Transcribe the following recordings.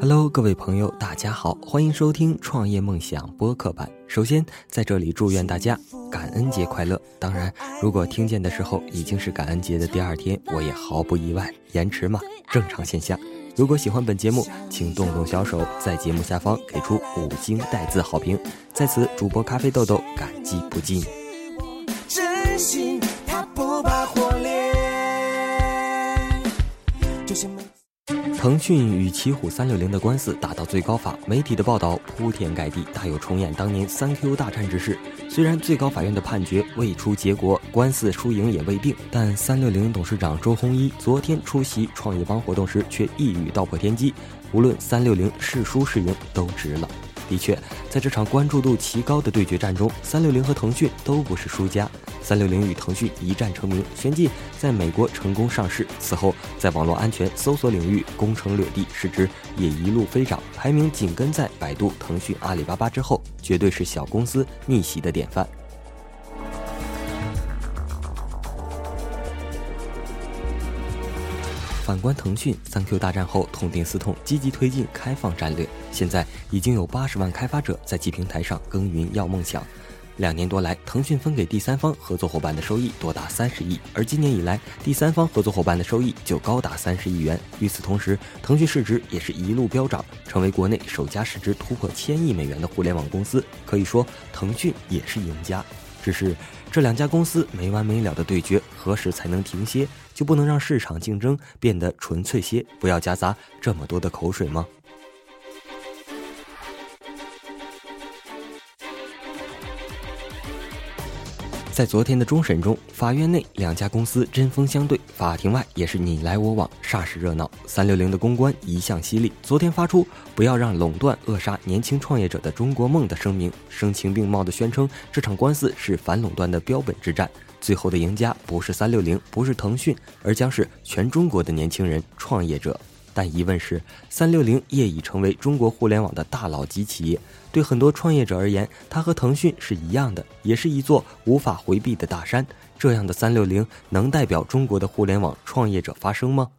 Hello，各位朋友，大家好，欢迎收听创业梦想播客版。首先，在这里祝愿大家感恩节快乐。当然，如果听见的时候已经是感恩节的第二天，我也毫不意外，延迟嘛，正常现象。如果喜欢本节目，请动动小手，在节目下方给出五星带字好评。在此，主播咖啡豆豆感激不尽。腾讯与奇虎三六零的官司打到最高法，媒体的报道铺天盖地，大有重演当年三 Q 大战之势。虽然最高法院的判决未出结果，官司输赢也未定，但三六零董事长周鸿祎昨天出席创业邦活动时却一语道破天机：无论三六零是输是赢，都值了。的确，在这场关注度极高的对决战中，三六零和腾讯都不是输家。三六零与腾讯一战成名，旋即在美国成功上市。此后，在网络安全搜索领域攻城略地，市值也一路飞涨，排名紧跟在百度、腾讯、阿里巴巴之后，绝对是小公司逆袭的典范。反观腾讯，三 Q 大战后痛定思痛，积极推进开放战略。现在已经有八十万开发者在其平台上耕耘要梦想。两年多来，腾讯分给第三方合作伙伴的收益多达三十亿，而今年以来，第三方合作伙伴的收益就高达三十亿元。与此同时，腾讯市值也是一路飙涨，成为国内首家市值突破千亿美元的互联网公司。可以说，腾讯也是赢家。只是这两家公司没完没了的对决，何时才能停歇？就不能让市场竞争变得纯粹些，不要夹杂这么多的口水吗？在昨天的终审中，法院内两家公司针锋相对，法庭外也是你来我往，煞是热闹。三六零的公关一向犀利，昨天发出“不要让垄断扼杀年轻创业者的中国梦”的声明，声情并茂地宣称这场官司是反垄断的标本之战。最后的赢家不是三六零，不是腾讯，而将是全中国的年轻人创业者。但疑问是，三六零业已成为中国互联网的大佬级企业，对很多创业者而言，它和腾讯是一样的，也是一座无法回避的大山。这样的三六零能代表中国的互联网创业者发声吗？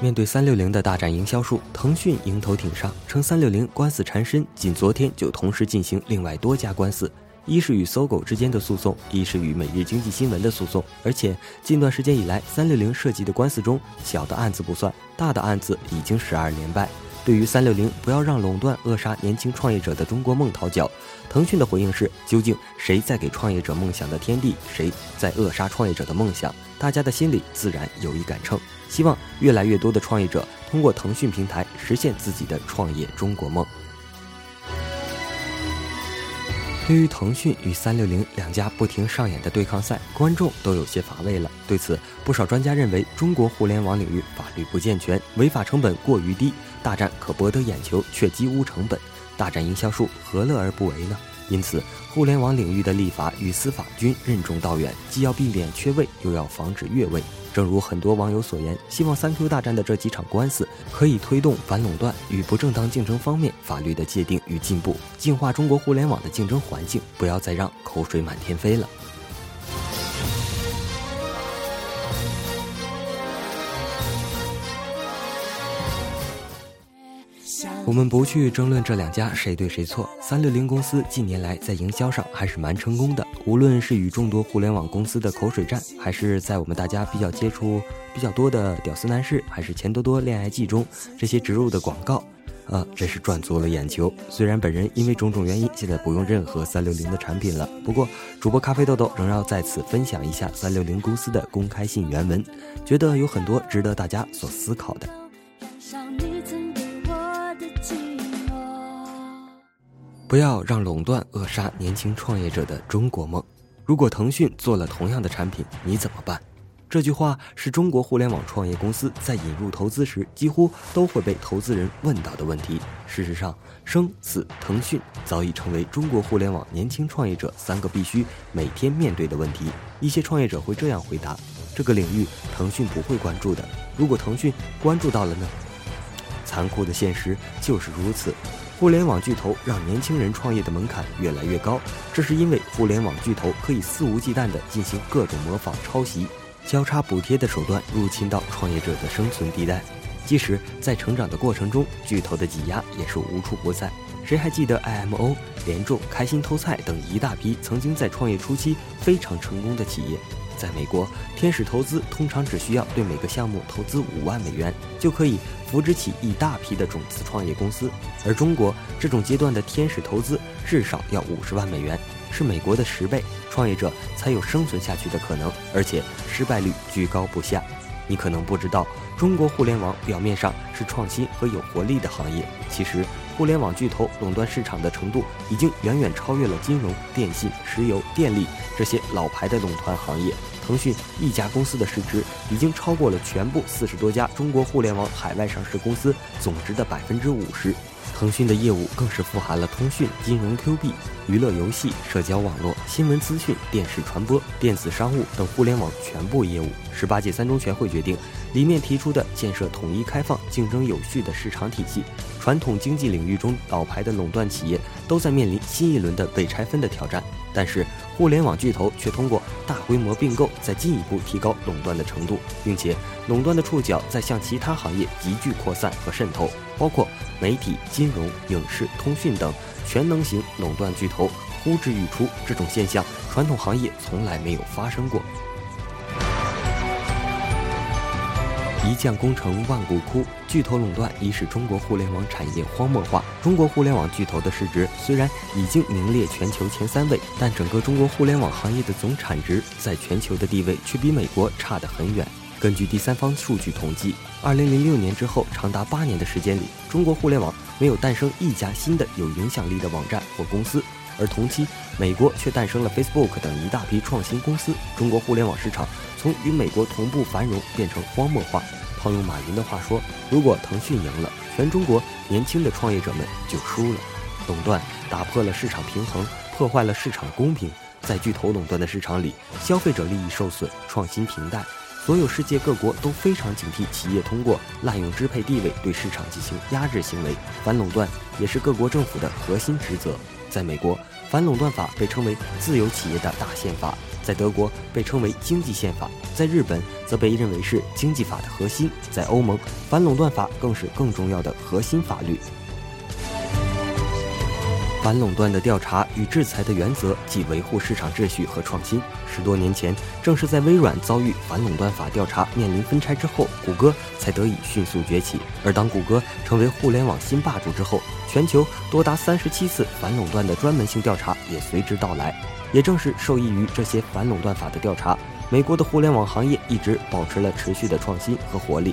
面对三六零的大战营销术，腾讯迎头挺上，称三六零官司缠身，仅昨天就同时进行另外多家官司，一是与搜狗之间的诉讼，一是与每日经济新闻的诉讼。而且近段时间以来，三六零涉及的官司中，小的案子不算，大的案子已经十二连败。对于三六零不要让垄断扼杀年轻创业者的中国梦讨脚，腾讯的回应是：究竟谁在给创业者梦想的天地，谁在扼杀创业者的梦想？大家的心里自然有一杆秤。希望越来越多的创业者通过腾讯平台实现自己的创业中国梦。对于腾讯与三六零两家不停上演的对抗赛，观众都有些乏味了。对此，不少专家认为，中国互联网领域法律不健全，违法成本过于低，大战可博得眼球，却几无成本，大战营销术，何乐而不为呢？因此，互联网领域的立法与司法均任重道远，既要避免缺位，又要防止越位。正如很多网友所言，希望三 Q 大战的这几场官司可以推动反垄断与不正当竞争方面法律的界定与进步，净化中国互联网的竞争环境，不要再让口水满天飞了。我们不去争论这两家谁对谁错。三六零公司近年来在营销上还是蛮成功的，无论是与众多互联网公司的口水战，还是在我们大家比较接触比较多的屌丝男士，还是钱多多恋爱记中这些植入的广告，啊，真是赚足了眼球。虽然本人因为种种原因现在不用任何三六零的产品了，不过主播咖啡豆豆仍要在此分享一下三六零公司的公开信原文，觉得有很多值得大家所思考的。不要让垄断扼杀年轻创业者的中国梦。如果腾讯做了同样的产品，你怎么办？这句话是中国互联网创业公司在引入投资时几乎都会被投资人问到的问题。事实上，生死腾讯早已成为中国互联网年轻创业者三个必须每天面对的问题。一些创业者会这样回答：这个领域腾讯不会关注的。如果腾讯关注到了呢？残酷的现实就是如此。互联网巨头让年轻人创业的门槛越来越高，这是因为互联网巨头可以肆无忌惮地进行各种模仿、抄袭。交叉补贴的手段入侵到创业者的生存地带。即使在成长的过程中，巨头的挤压也是无处不在。谁还记得 IMO、联众、开心偷菜等一大批曾经在创业初期非常成功的企业？在美国，天使投资通常只需要对每个项目投资五万美元，就可以扶植起一大批的种子创业公司。而中国这种阶段的天使投资至少要五十万美元，是美国的十倍，创业者才有生存下去的可能，而且失败率居高不下。你可能不知道，中国互联网表面上是创新和有活力的行业，其实互联网巨头垄断市场的程度已经远远超越了金融、电信、石油、电力这些老牌的垄断行业。腾讯一家公司的市值已经超过了全部四十多家中国互联网海外上市公司总值的百分之五十。腾讯的业务更是富含了通讯、金融、Q 币、娱乐游戏、社交网络、新闻资讯、电视传播、电子商务等互联网全部业务。十八届三中全会决定，里面提出的建设统一、开放、竞争有序的市场体系，传统经济领域中老牌的垄断企业都在面临新一轮的被拆分的挑战。但是，互联网巨头却通过大规模并购，在进一步提高垄断的程度，并且垄断的触角在向其他行业急剧扩散和渗透，包括媒体、金融、影视、通讯等全能型垄断巨头呼之欲出。这种现象，传统行业从来没有发生过。一将功成万骨枯，巨头垄断已使中国互联网产业荒漠化。中国互联网巨头的市值虽然已经名列全球前三位，但整个中国互联网行业的总产值在全球的地位却比美国差得很远。根据第三方数据统计，二零零六年之后长达八年的时间里，中国互联网没有诞生一家新的有影响力的网站或公司，而同期美国却诞生了 Facebook 等一大批创新公司。中国互联网市场。从与美国同步繁荣变成荒漠化。套用马云的话说，如果腾讯赢了，全中国年轻的创业者们就输了。垄断打破了市场平衡，破坏了市场公平。在巨头垄断的市场里，消费者利益受损，创新平淡。所有世界各国都非常警惕企业通过滥用支配地位对市场进行压制行为。反垄断也是各国政府的核心职责。在美国，反垄断法被称为自由企业的大宪法。在德国被称为经济宪法，在日本则被认为是经济法的核心，在欧盟，反垄断法更是更重要的核心法律。反垄断的调查与制裁的原则即维护市场秩序和创新。十多年前，正是在微软遭遇反垄断法调查面临分拆之后，谷歌才得以迅速崛起。而当谷歌成为互联网新霸主之后，全球多达三十七次反垄断的专门性调查也随之到来。也正是受益于这些反垄断法的调查，美国的互联网行业一直保持了持续的创新和活力。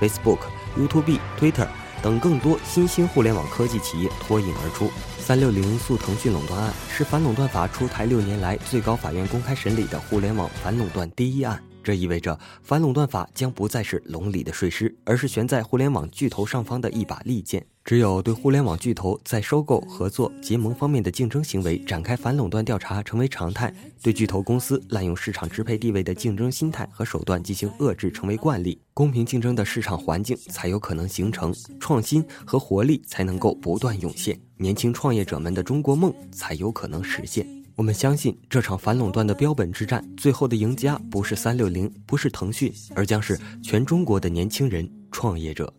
Facebook、YouTube、Twitter 等更多新兴互联网科技企业脱颖而出。三六零诉腾讯垄断案是反垄断法出台六年来最高法院公开审理的互联网反垄断第一案。这意味着反垄断法将不再是笼里的睡狮，而是悬在互联网巨头上方的一把利剑。只有对互联网巨头在收购、合作、结盟方面的竞争行为展开反垄断调查成为常态，对巨头公司滥用市场支配地位的竞争心态和手段进行遏制成为惯例，公平竞争的市场环境才有可能形成，创新和活力才能够不断涌现，年轻创业者们的中国梦才有可能实现。我们相信这场反垄断的标本之战，最后的赢家不是三六零，不是腾讯，而将是全中国的年轻人、创业者。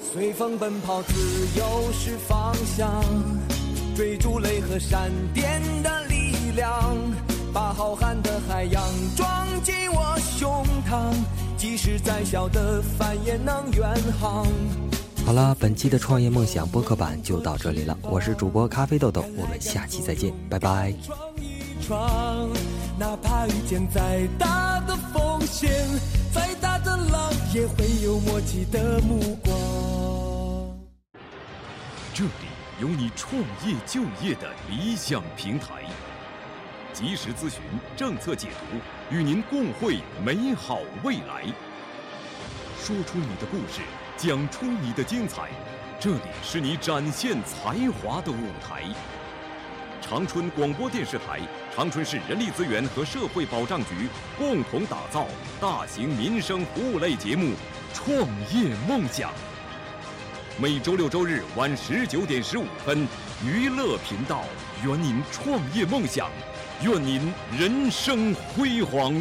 随风奔跑，自由是方向，追逐雷和闪电的力量，把浩瀚的海洋装进我胸膛，即使再小的帆也能远航。好了，本期的创业梦想播客版就到这里了。我是主播咖啡豆豆，我们下期再见，拜拜。哪怕遇见再大的风险，再大的浪，也会有默契的目光。这里有你创业就业的理想平台，及时咨询、政策解读，与您共绘美好未来。说出你的故事。讲出你的精彩，这里是你展现才华的舞台。长春广播电视台、长春市人力资源和社会保障局共同打造大型民生服务类节目《创业梦想》。每周六周日晚十九点十五分，娱乐频道，圆您创业梦想，愿您人生辉煌。